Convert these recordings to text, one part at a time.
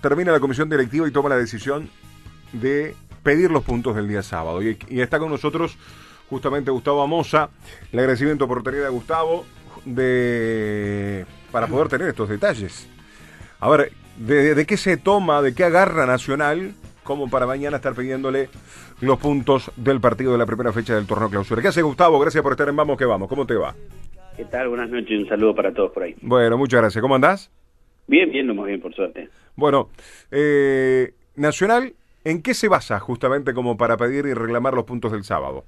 termina la comisión directiva y toma la decisión de pedir los puntos del día sábado. Y, y está con nosotros justamente Gustavo Amosa. El agradecimiento por tener a Gustavo de para poder tener estos detalles. A ver, ¿de, de qué se toma, de qué agarra Nacional como para mañana estar pidiéndole los puntos del partido de la primera fecha del torneo clausura? ¿Qué hace Gustavo? Gracias por estar en Vamos que Vamos. ¿Cómo te va? ¿Qué tal? Buenas noches y un saludo para todos por ahí. Bueno, muchas gracias. ¿Cómo andás? Bien, bien, lo más bien, por suerte. Bueno, eh, Nacional, ¿en qué se basa justamente como para pedir y reclamar los puntos del sábado?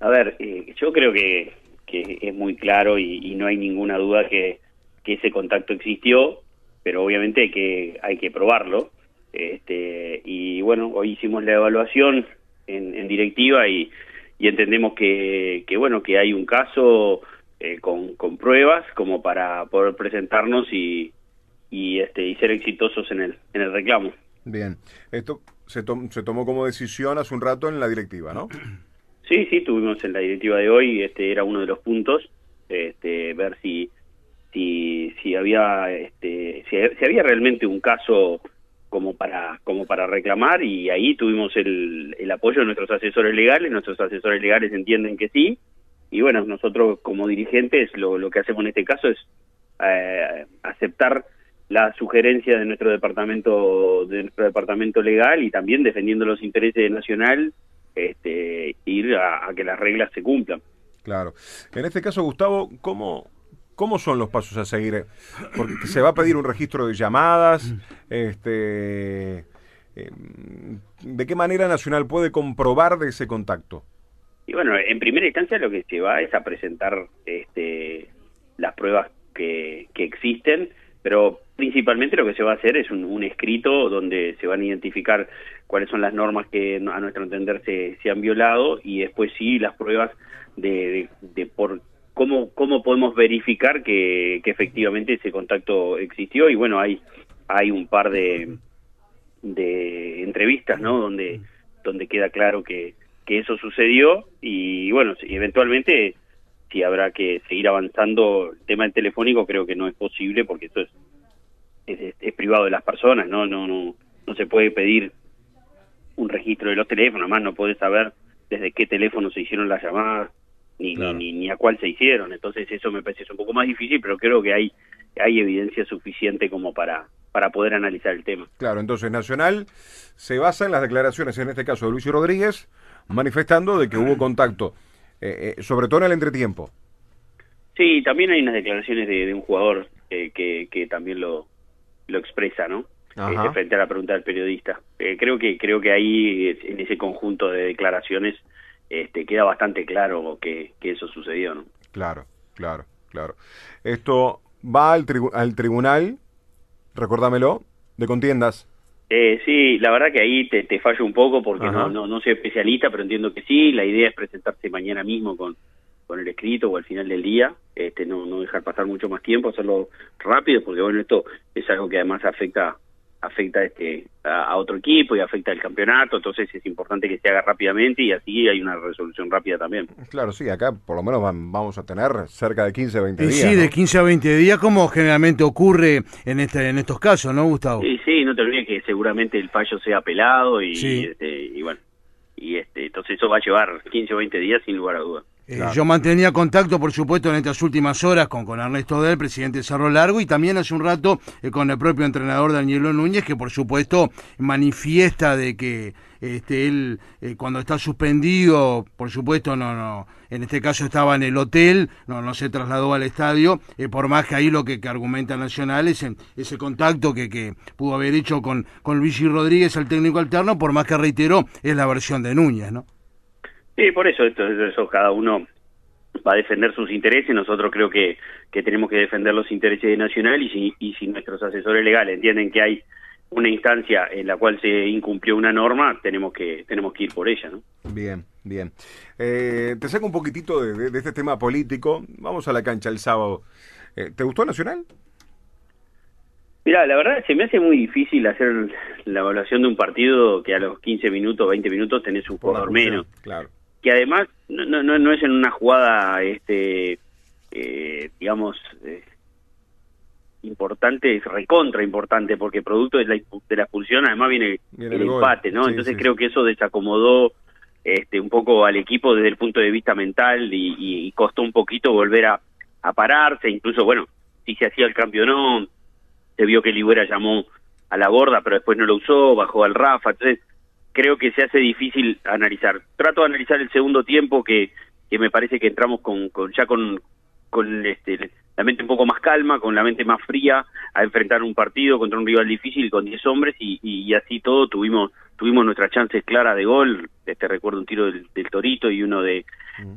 A ver, eh, yo creo que, que, es muy claro y, y, no hay ninguna duda que, que ese contacto existió, pero obviamente que, hay que probarlo. Este, y bueno, hoy hicimos la evaluación en, en directiva y, y entendemos que, que, bueno, que hay un caso eh, con, con pruebas como para poder presentarnos y, y, este, y ser exitosos en el, en el reclamo. Bien, esto se, to se tomó como decisión hace un rato en la directiva, ¿no? Sí, sí, tuvimos en la directiva de hoy, este era uno de los puntos, este, ver si si si había este si, si había realmente un caso como para como para reclamar y ahí tuvimos el, el apoyo de nuestros asesores legales, nuestros asesores legales entienden que sí y bueno, nosotros como dirigentes lo, lo que hacemos en este caso es eh, aceptar la sugerencia de nuestro departamento de nuestro departamento legal y también defendiendo los intereses de Nacional este, ir a, a, que las reglas se cumplan. Claro. En este caso, Gustavo, ¿cómo, ¿cómo son los pasos a seguir? Porque se va a pedir un registro de llamadas, este, ¿de qué manera Nacional puede comprobar de ese contacto? Y bueno, en primera instancia lo que se va es a presentar este, las pruebas que, que existen, pero principalmente lo que se va a hacer es un, escrito donde se van a identificar cuáles son las normas que a nuestro entender se, se han violado y después sí las pruebas de, de, de por cómo cómo podemos verificar que, que, efectivamente ese contacto existió. Y bueno hay hay un par de de entrevistas no donde donde queda claro que que eso sucedió y bueno eventualmente si habrá que seguir avanzando el tema del telefónico creo que no es posible porque eso es es, es, privado de las personas, ¿no? No, no, no se puede pedir un registro de los teléfonos, además no puedes saber desde qué teléfono se hicieron las llamadas, ni, claro. ni, ni, a cuál se hicieron, entonces eso me parece un poco más difícil, pero creo que hay, hay evidencia suficiente como para, para poder analizar el tema. Claro, entonces Nacional se basa en las declaraciones, en este caso de Luis Rodríguez, manifestando de que hubo contacto, eh, eh, sobre todo en el entretiempo. Sí, también hay unas declaraciones de, de un jugador eh, que, que también lo, lo expresa, ¿no? Este, frente a la pregunta del periodista. Eh, creo que creo que ahí en ese conjunto de declaraciones este, queda bastante claro que, que eso sucedió, ¿no? Claro, claro, claro. Esto va al, tribu al tribunal, recuérdamelo, de contiendas. Eh, sí, la verdad que ahí te, te fallo un poco porque no, no, no soy especialista, pero entiendo que sí. La idea es presentarse mañana mismo con, con el escrito o al final del día, este, no, no dejar pasar mucho más tiempo, hacerlo rápido, porque bueno, esto es algo que además afecta afecta este a, a, otro equipo y afecta el campeonato, entonces es importante que se haga rápidamente y así hay una resolución rápida también. Claro, sí, acá por lo menos vamos a tener cerca de 15 a 20 y días. Sí, ¿no? de 15 a 20 días como generalmente ocurre en este en estos casos, ¿no, Gustavo? Sí, sí, no te olvides que seguramente el fallo sea apelado y, sí. este, y bueno, y este entonces eso va a llevar 15 o 20 días sin lugar a dudas. Eh. Yo mantenía contacto, por supuesto, en estas últimas horas con, con Ernesto Del, presidente de Cerro Largo, y también hace un rato eh, con el propio entrenador Danielo Núñez, que por supuesto manifiesta de que este, él, eh, cuando está suspendido, por supuesto, no, no, en este caso estaba en el hotel, no, no se trasladó al estadio, eh, por más que ahí lo que, que argumenta Nacional es en ese contacto que, que pudo haber hecho con, con Luigi Rodríguez, el técnico alterno, por más que reiteró, es la versión de Núñez, ¿no? Sí, por eso, esto, eso cada uno va a defender sus intereses, nosotros creo que, que tenemos que defender los intereses de Nacional y si, y si nuestros asesores legales entienden que hay una instancia en la cual se incumplió una norma, tenemos que tenemos que ir por ella, ¿no? Bien, bien. Eh, te saco un poquitito de, de, de, este tema político. Vamos a la cancha el sábado. Eh, ¿Te gustó Nacional? Mira, la verdad se me hace muy difícil hacer la evaluación de un partido que a los 15 minutos, 20 minutos tenés un jugador menos. Claro que además no, no, no es en una jugada, este, eh, digamos, eh, importante, es recontra importante, porque producto de la, de la expulsión además viene, el, empate, ¿no? Entonces creo que eso desacomodó este, un poco al equipo desde el punto de vista mental y, costó un poquito volver a, a, pararse, incluso, bueno, si se hacía el cambio o no, se vio que Libera llamó a la borda, pero después no lo usó, bajó al Rafa, entonces creo que se hace difícil analizar. Trato de analizar el segundo tiempo que, que me parece que entramos con, con ya con, con este, la mente un poco más calma, con la mente más fría, a enfrentar un partido contra un rival difícil con 10 hombres y, y, así todo tuvimos tuvimos nuestras chances claras de gol, este recuerdo un tiro del, Torito y uno de,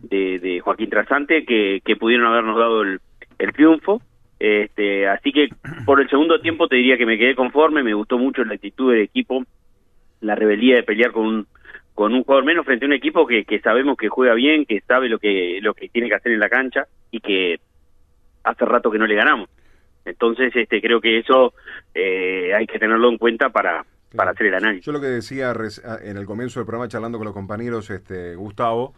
de, de, Joaquín Trasante que, que pudieron habernos dado el, el triunfo. Este, así que por el segundo tiempo te diría que me quedé conforme, me gustó mucho la actitud del equipo, la rebeldía de pelear con un, con un jugador menos frente a un equipo que, que sabemos que juega bien, que sabe lo que, lo que tiene que hacer en la cancha y que hace rato que no le ganamos. Entonces, este, creo que eso eh, hay que tenerlo en cuenta para, para hacer el análisis. Yo lo que decía en el comienzo del programa, charlando con los compañeros, este, Gustavo,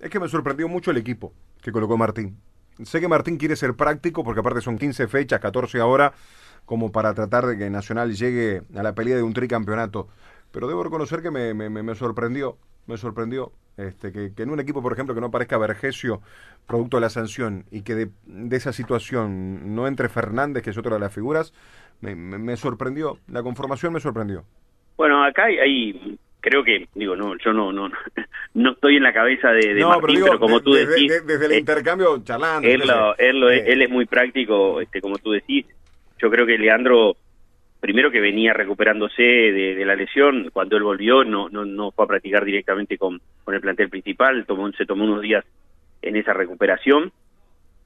es que me sorprendió mucho el equipo que colocó Martín. Sé que Martín quiere ser práctico, porque aparte son 15 fechas, 14 ahora, como para tratar de que Nacional llegue a la pelea de un tricampeonato. Pero debo reconocer que me, me, me sorprendió, me sorprendió este, que, en un equipo, por ejemplo, que no parezca Vergesio, producto de la sanción, y que de, esa situación no entre Fernández, que es otra de las figuras, me, me, sorprendió. La conformación me sorprendió. Bueno, acá hay, creo que, digo, no, yo no no, no estoy en la cabeza de, de Martín, pero, como tú decís... desde el eh, intercambio charlando. Él, él, él es muy práctico, este como tú decís. Yo creo que Leandro primero que venía recuperándose de, la lesión, cuando él volvió no, no, no fue a practicar directamente con, con el plantel principal, tomó, se tomó unos días en esa recuperación.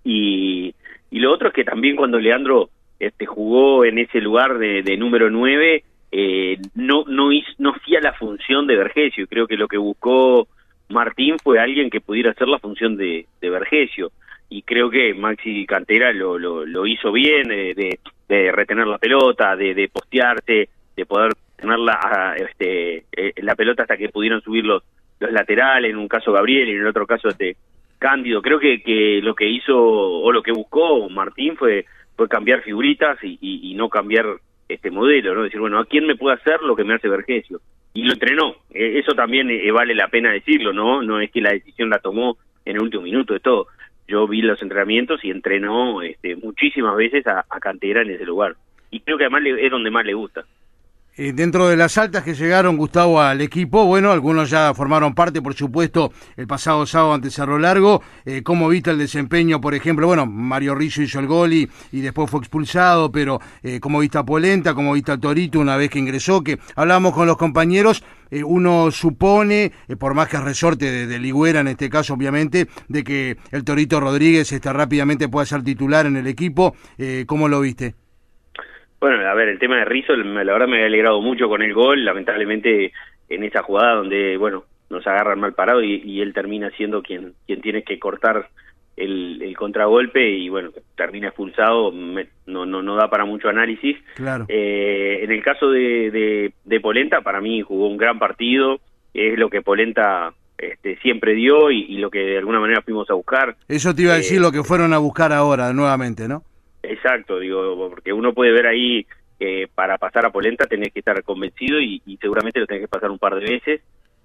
Y, y lo otro es que también cuando Leandro este, jugó en ese lugar de, de número 9, eh, no, no, hizo, no hacía la función de Vergesio, creo que lo que buscó Martín fue alguien que pudiera hacer la función de, de Vergesio. Y creo que Maxi Cantera lo, lo, lo hizo bien, de, de retener la pelota, de, de postearse, de poder tenerla ah, este, eh, la pelota hasta que pudieron subir los, los laterales, en un caso Gabriel y en el otro caso este Cándido. Creo que, que lo que hizo o lo que buscó Martín fue, fue cambiar figuritas y, y, no cambiar este modelo, ¿no? Decir, bueno, ¿a quién me puede hacer lo que me hace Vergesio? Y lo entrenó. E, eso también eh, vale la pena decirlo, ¿no? No es que la decisión la tomó en el último minuto de todo yo vi los entrenamientos y entrenó este, muchísimas veces a, Cantera en ese lugar. Y creo que además es donde más le gusta. Eh, dentro de las altas que llegaron, Gustavo, al equipo, bueno, algunos ya formaron parte, por supuesto, el pasado sábado ante Cerro Largo. Eh, ¿Cómo viste el desempeño, por ejemplo? Bueno, Mario Rizzo hizo el gol y, después fue expulsado, pero eh, ¿cómo viste a Polenta? ¿Cómo viste a Torito una vez que ingresó? Que hablamos con los compañeros, eh, uno supone, por más que es resorte de, de, Ligüera en este caso, obviamente, de que el Torito Rodríguez este, rápidamente pueda ser titular en el equipo. ¿Cómo lo viste? Bueno, a ver, el tema de Rizzo, la verdad me ha alegrado mucho con el gol, lamentablemente en esa jugada donde, bueno, nos agarran mal parado y, él termina siendo quien, quien tiene que cortar el, el contragolpe y bueno, termina expulsado, no, no, no da para mucho análisis. Claro. Eh, en el caso de, de, Polenta, para mí jugó un gran partido, es lo que Polenta este, siempre dio y, lo que de alguna manera fuimos a buscar. Eso te iba a decir eh, lo que fueron a buscar ahora nuevamente, ¿no? Exacto, digo, porque uno puede ver ahí que para pasar a Polenta tenés que estar convencido y, seguramente lo tenés que pasar un par de veces.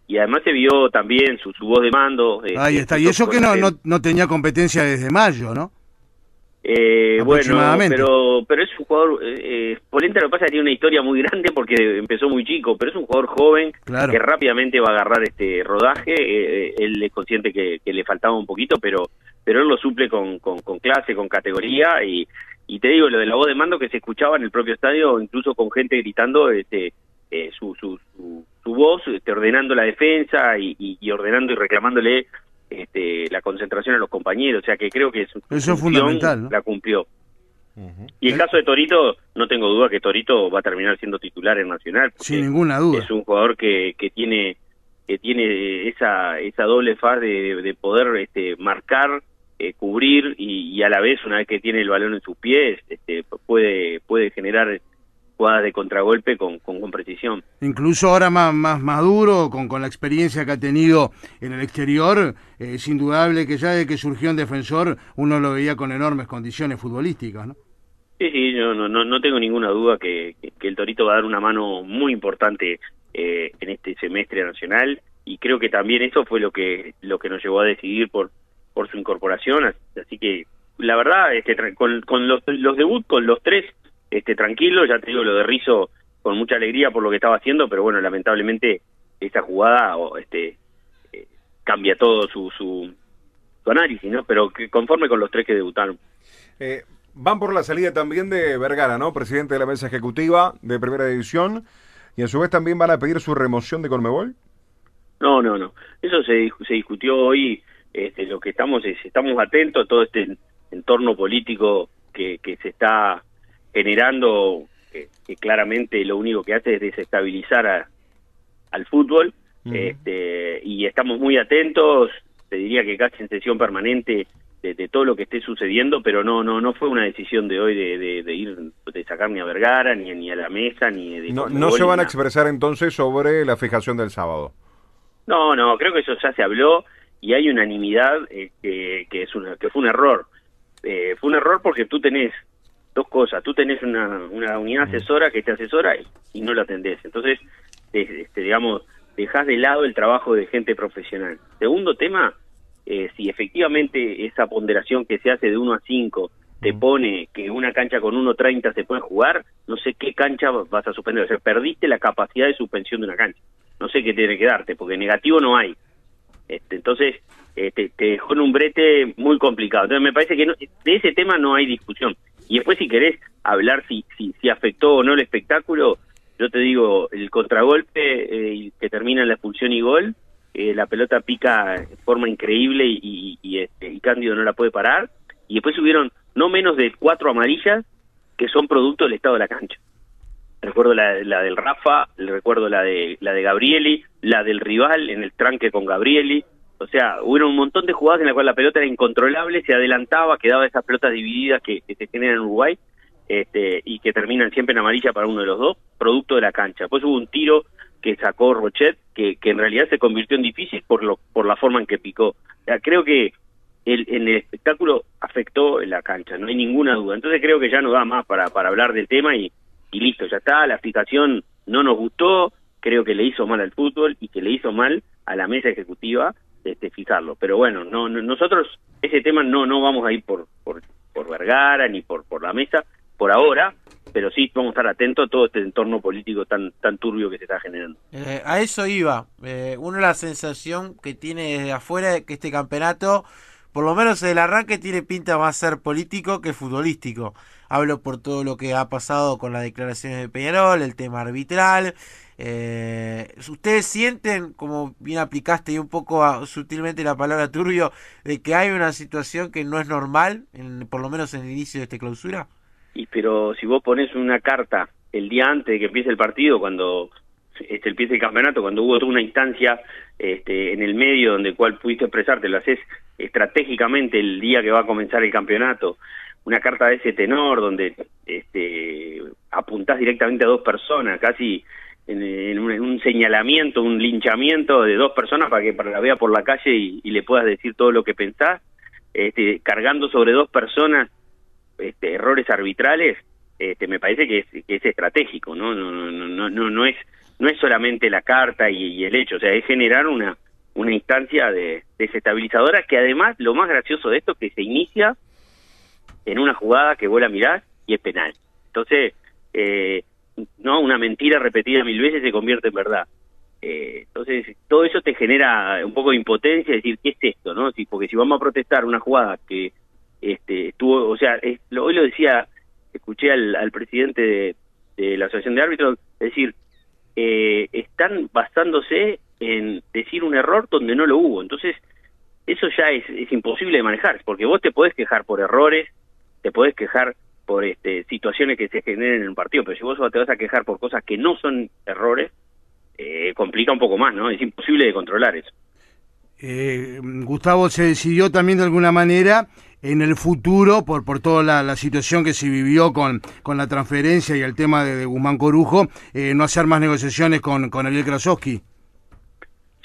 Y además se vio también su, su voz de mando. Eh, Ahí está, y eso que no, no, no tenía competencia desde mayo, ¿no? Eh, bueno, pero pero es un jugador, eh, Polenta lo que pasa es que tiene una historia muy grande porque empezó muy chico, pero es un jugador joven que rápidamente va a agarrar este rodaje, eh, él es consciente que, que, le faltaba un poquito, pero pero él lo suple con, con, con clase, con categoría y, y te digo, lo de la voz de mando que se escuchaba en el propio estadio, incluso con gente gritando este, eh, su, su, su, voz, este, ordenando la defensa y, y, ordenando y reclamándole este, la concentración a los compañeros. O sea que creo que su Eso es fundamental, la cumplió. Y el caso de Torito, no tengo duda que Torito va a terminar siendo titular en Nacional. Sin ninguna duda. Es un jugador que, que tiene que tiene esa esa doble faz de, de poder este, marcar eh, cubrir y, a la vez una vez que tiene el balón en sus pies este, puede puede generar jugadas de contragolpe con, con, precisión. Incluso ahora más, más maduro, con, con la experiencia que ha tenido en el exterior, eh, es indudable que ya de que surgió un defensor uno lo veía con enormes condiciones futbolísticas, ¿no? Sí, sí, yo no, no, no tengo ninguna duda que, que, el Torito va a dar una mano muy importante eh, en este semestre nacional y creo que también eso fue lo que lo que nos llevó a decidir por por su incorporación, así que la verdad es que con, con los, los debut con los tres este tranquilo, ya te digo lo de Rizo con mucha alegría por lo que estaba haciendo, pero bueno, lamentablemente esa jugada este eh, cambia todo su, su, su análisis, ¿no? Pero que conforme con los tres que debutaron. Eh, Van por la salida también de Vergara, ¿no? Presidente de la mesa ejecutiva de Primera División. Y a su vez también van a pedir su remoción de Conmebol. No, no, no. Eso se, se discutió hoy. Este, lo que estamos es, estamos atentos a todo este entorno político que, que se está generando, que, claramente lo único que hace es desestabilizar al fútbol. este, y estamos muy atentos, te diría que casi en sesión permanente de, todo lo que esté sucediendo, pero no no no fue una decisión de hoy de, de, ir de sacar ni a Vergara ni, ni a la mesa ni de no, no se van a expresar entonces sobre la fijación del sábado. No, no, creo que eso ya se habló y hay unanimidad que, que es una que fue un error. Eh, fue un error porque tú tenés dos cosas, tú tenés una, una unidad asesora que te asesora y, no la atendés. Entonces, este, digamos, dejás de lado el trabajo de gente profesional. Segundo tema, eh, si efectivamente esa ponderación que se hace de 1 a 5 te pone que una cancha con 1.30 se puede jugar, no sé qué cancha vas a suspender. O sea, perdiste la capacidad de suspensión de una cancha. No sé qué tiene que darte, porque negativo no hay. Este, entonces, eh, te, dejó en un brete muy complicado. Entonces, me parece que de ese tema no hay discusión. Y después, si querés hablar si, si, si afectó o no el espectáculo, yo te digo, el contragolpe eh, que termina en la expulsión y gol, eh, la pelota pica de forma increíble y, y, este, y Cándido no la puede parar. Y después subieron no menos de cuatro amarillas que son producto del estado de la cancha. Recuerdo la, del Rafa, recuerdo la de la de Gabrieli, la del rival en el tranque con Gabrieli. O sea, hubo un montón de jugadas en las cuales la pelota era incontrolable, se adelantaba, quedaba esas pelotas divididas que, se generan en Uruguay este, y que terminan siempre en amarilla para uno de los dos, producto de la cancha. Después hubo un tiro que sacó Rochet, que, que en realidad se convirtió en difícil por, lo, por la forma en que picó. creo que el, el espectáculo afectó la cancha, no hay ninguna duda. Entonces creo que ya no da más para, para hablar del tema y, y listo, ya está, la aplicación no nos gustó, creo que le hizo mal al fútbol y que le hizo mal a la mesa ejecutiva este, fijarlo. Pero bueno, no, nosotros ese tema no no vamos a ir por, por, por Vergara ni por, por la mesa por ahora, pero sí vamos a estar atentos a todo este entorno político tan tan turbio que se está generando. Eh, a eso iba. Eh, uno la sensación que tiene desde afuera que este campeonato, por lo menos el arranque, tiene pinta más ser político que futbolístico. Hablo por todo lo que ha pasado con las declaraciones de Peñarol, el tema arbitral. Eh, ¿Ustedes sienten, como bien aplicaste y un poco sutilmente la palabra turbio, de que hay una situación que no es normal, en, por lo menos en el inicio de esta clausura? y pero si vos pones una carta el día antes de que empiece el partido, cuando este, empiece el campeonato, cuando hubo una instancia este, en el medio donde cual pudiste expresarte, lo haces estratégicamente el día que va a comenzar el campeonato, una carta de ese tenor donde este, apuntás directamente a dos personas, casi en, un, señalamiento, un linchamiento de dos personas para que para la vea por la calle y, le puedas decir todo lo que pensás, este, cargando sobre dos personas este, errores arbitrales, este, me parece que es, que es estratégico, ¿no? No, no, no, no, es no es solamente la carta y, el hecho, o sea, es generar una una instancia de desestabilizadora que además lo más gracioso de esto es que se inicia en una jugada que vuela a mirar y es penal. Entonces, eh, no una mentira repetida mil veces se convierte en verdad. Eh, entonces, todo eso te genera un poco de impotencia, decir, ¿qué es esto? no Porque si vamos a protestar una jugada que este, estuvo, o sea, hoy lo decía, escuché al, presidente de, la Asociación de Árbitros decir, eh, están basándose en decir un error donde no lo hubo. Entonces, eso ya es, es imposible de manejar, porque vos te podés quejar por errores, te podés quejar por este, situaciones que se generen en un partido, pero si vos te vas a quejar por cosas que no son errores, eh, complica un poco más, ¿no? Es imposible de controlar eso. Eh, Gustavo se decidió también de alguna manera en el futuro, por, por toda la, situación que se vivió con, con la transferencia y el tema de, Guzmán Corujo, eh, no hacer más negociaciones con, con Ariel Krasowski.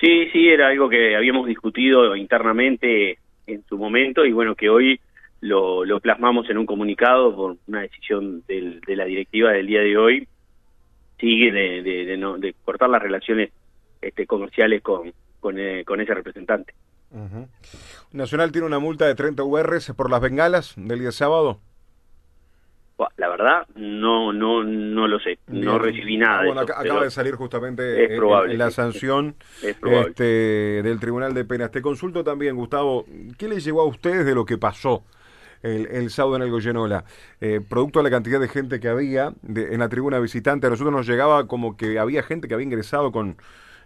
Sí, sí, era algo que habíamos discutido internamente en su momento y bueno, que hoy lo, lo plasmamos en un comunicado por una decisión del, de la directiva del día de hoy, sigue de, de, de, no, de cortar las relaciones este, comerciales con, con, eh, con ese representante. Ujú. Nacional tiene una multa de 30 URs por las bengalas del día sábado. La verdad, no no no lo sé, no Bien. recibí nada. de Bueno, eso, acá- pero acaba de salir justamente es probable, la sanción Es probable. este, del Tribunal de Penas. Te consulto también, Gustavo, ¿qué le llegó a ustedes de lo que pasó el, el sábado en el Goyenola? Eh, producto de la cantidad de gente que había de- en la tribuna visitante, a nosotros nos llegaba como que había gente que había ingresado con,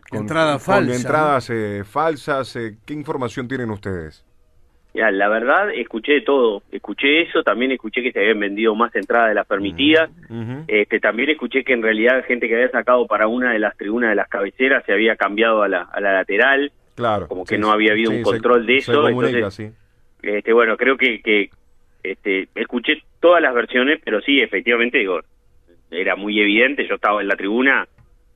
con Entrada con falsa, entradas eh, falsas. eh, ¿Qué información tienen ustedes? Ya, la verdad, escuché de todo. Escuché eso, también escuché que se habían vendido más entradas de las permitidas. Este, también escuché que en realidad gente que había sacado para una de las tribunas de las cabeceras se había cambiado a la, a la lateral. Claro. como que no había habido un se- control de eso, entonces- sí. Este, bueno, creo que, que este, escuché todas las versiones, pero sí, efectivamente, digo, era muy evidente. Yo estaba en la tribuna,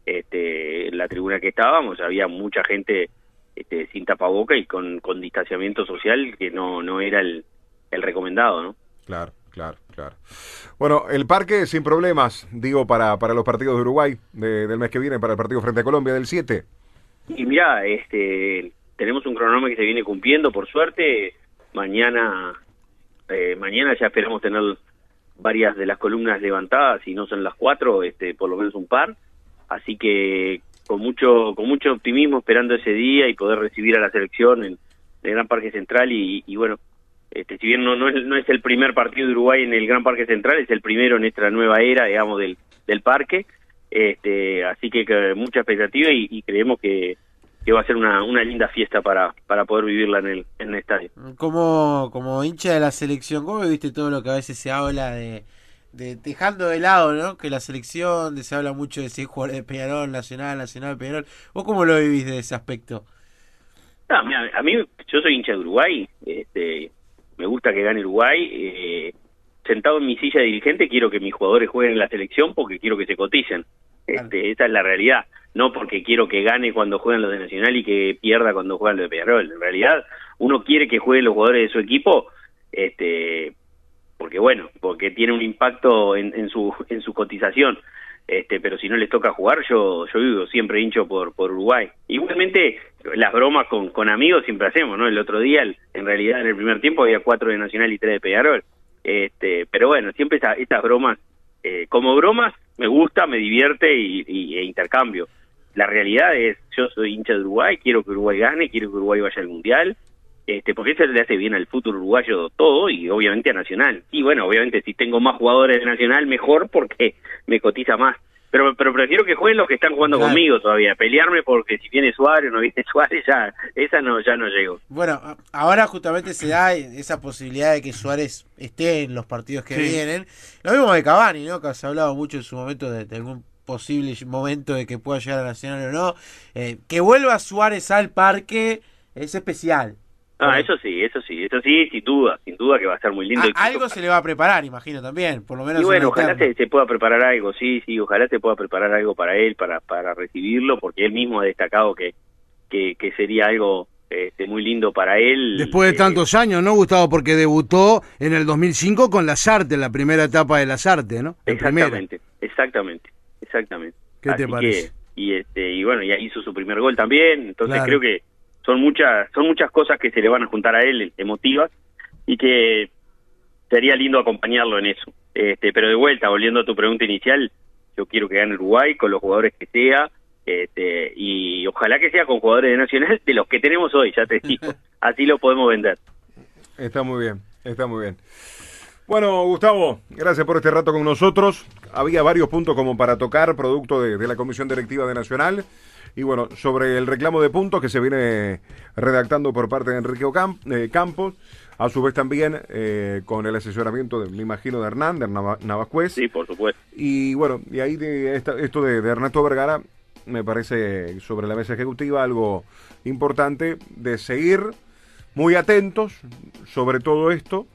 este, en la tribuna que estábamos, había mucha gente este, sin tapaboca y con, con distanciamiento social que no, no era el, el recomendado, ¿no? Claro, claro, claro. Bueno, el parque sin problemas, digo, para, para los partidos de Uruguay de- del mes que viene, para el partido frente a Colombia del 7. Y mira, este, tenemos un cronómetro que se viene cumpliendo, por suerte. Mañana, eh, mañana ya esperamos tener varias de las columnas levantadas, y no son las cuatro, este, por lo menos un par. Así que con mucho, con mucho optimismo esperando ese día y poder recibir a la selección en el Gran Parque Central y, y bueno, este, si bien no, no, es, no es el primer partido de Uruguay en el Gran Parque Central, es el primero en esta nueva era, digamos, del, del parque. Este, así que, mucha expectativa y, y creemos que, que va a ser una, una linda fiesta para, para poder vivirla en el, en el estadio. Como, como hincha de la selección, ¿cómo viste todo lo que a veces se habla de, de dejando de lado, ¿no? Que la selección, de, se habla mucho de si es jugador de Peñarol, Nacional, Nacional, Peñarol. ¿Vos cómo lo vivís de ese aspecto? Mira, a mí, yo soy hincha de Uruguay, este, me gusta que gane Uruguay. eh, sentado en mi silla de dirigente, quiero que mis jugadores jueguen en la selección porque quiero que se coticen. Este, esa es la realidad. No porque quiero que gane cuando juegan los de Nacional y que pierda cuando juegan los de Peñarol. En realidad, uno quiere que jueguen los jugadores de su equipo, este, porque bueno, porque tiene un impacto en, en su en su cotización. Este, pero si no les toca jugar, yo yo vivo siempre hincho por por Uruguay. Igualmente las bromas con, con amigos siempre hacemos, ¿no? El otro día, en realidad en el primer tiempo había cuatro de Nacional y tres de Peñarol. Este, pero bueno, siempre esa- estas bromas, eh, como bromas, me gusta, me divierte y, y- e intercambio. La realidad es, yo soy hincha de Uruguay, quiero que Uruguay gane, quiero que Uruguay vaya al Mundial, este, porque eso le hace bien al fútbol uruguayo todo y obviamente a Nacional. Y bueno, obviamente si tengo más jugadores de Nacional, mejor porque me cotiza más. Pero, pero prefiero que jueguen los que están jugando Claro. conmigo todavía. Pelearme porque si viene Suárez o no viene Suárez, ya, esa no, ya no llego. Bueno, ahora justamente se da esa posibilidad de que Suárez esté en los partidos que Sí. vienen. Lo mismo de Cavani, ¿no? Que se ha hablado mucho en su momento de, de algún posible momento de que pueda llegar a Nacional o no. Eh, que vuelva Suárez al parque es especial. Ah, eso sí, eso sí, eso sí, sin duda, sin duda que va a estar muy lindo. Algo se le va a preparar, imagino también, por lo menos. Y bueno, ojalá se, se pueda preparar algo, sí, sí, ojalá se pueda preparar algo para él, para, para recibirlo, porque él mismo ha destacado que, que, que sería algo este, muy lindo para él. Después de Eh, tantos años, ¿no, Gustavo? Porque debutó en el 2005 con Las Artes, la primera etapa de Las Artes, ¿no? Primera. Exactamente, exactamente, exactamente. ¿Qué te parece? que- y este y bueno, ya hizo su primer gol también, entonces Claro. creo que son muchas son muchas cosas que se le van a juntar a él emotivas y que sería lindo acompañarlo en eso. Este, pero de vuelta, volviendo a tu pregunta inicial, yo quiero que gane Uruguay con los jugadores que sea, este, y ojalá que sea con jugadores de Nacional de los que tenemos hoy, ya te digo, así lo podemos vender. Está muy bien, está muy bien. Bueno, Gustavo, gracias por este rato con nosotros. Había varios puntos como para tocar, producto de, de la Comisión Directiva de Nacional. Y bueno, sobre el reclamo de puntos que se viene redactando por parte de Enrique Ocamp- eh, Campos, a su vez también eh, con el asesoramiento, de, me imagino, de Hernán, de Nava- Navascuez. Sí, por supuesto. Y bueno, y ahí de esta- esto de, de Ernesto Vergara me parece sobre la mesa ejecutiva algo importante de seguir muy atentos sobre todo esto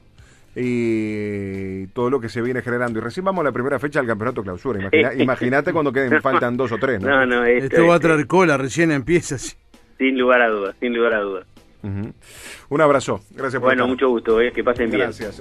y todo lo que se viene generando. Y recién vamos a la primera fecha del campeonato clausura. Imagina- Imagínate cuando queden, faltan dos o tres, ¿no? No, no, esto, Esto va a este, traer cola, recién empieza. sin lugar a dudas, sin lugar a dudas. Un abrazo. Gracias por Bueno, estar. mucho gusto, eh, que pasen bien. Gracias.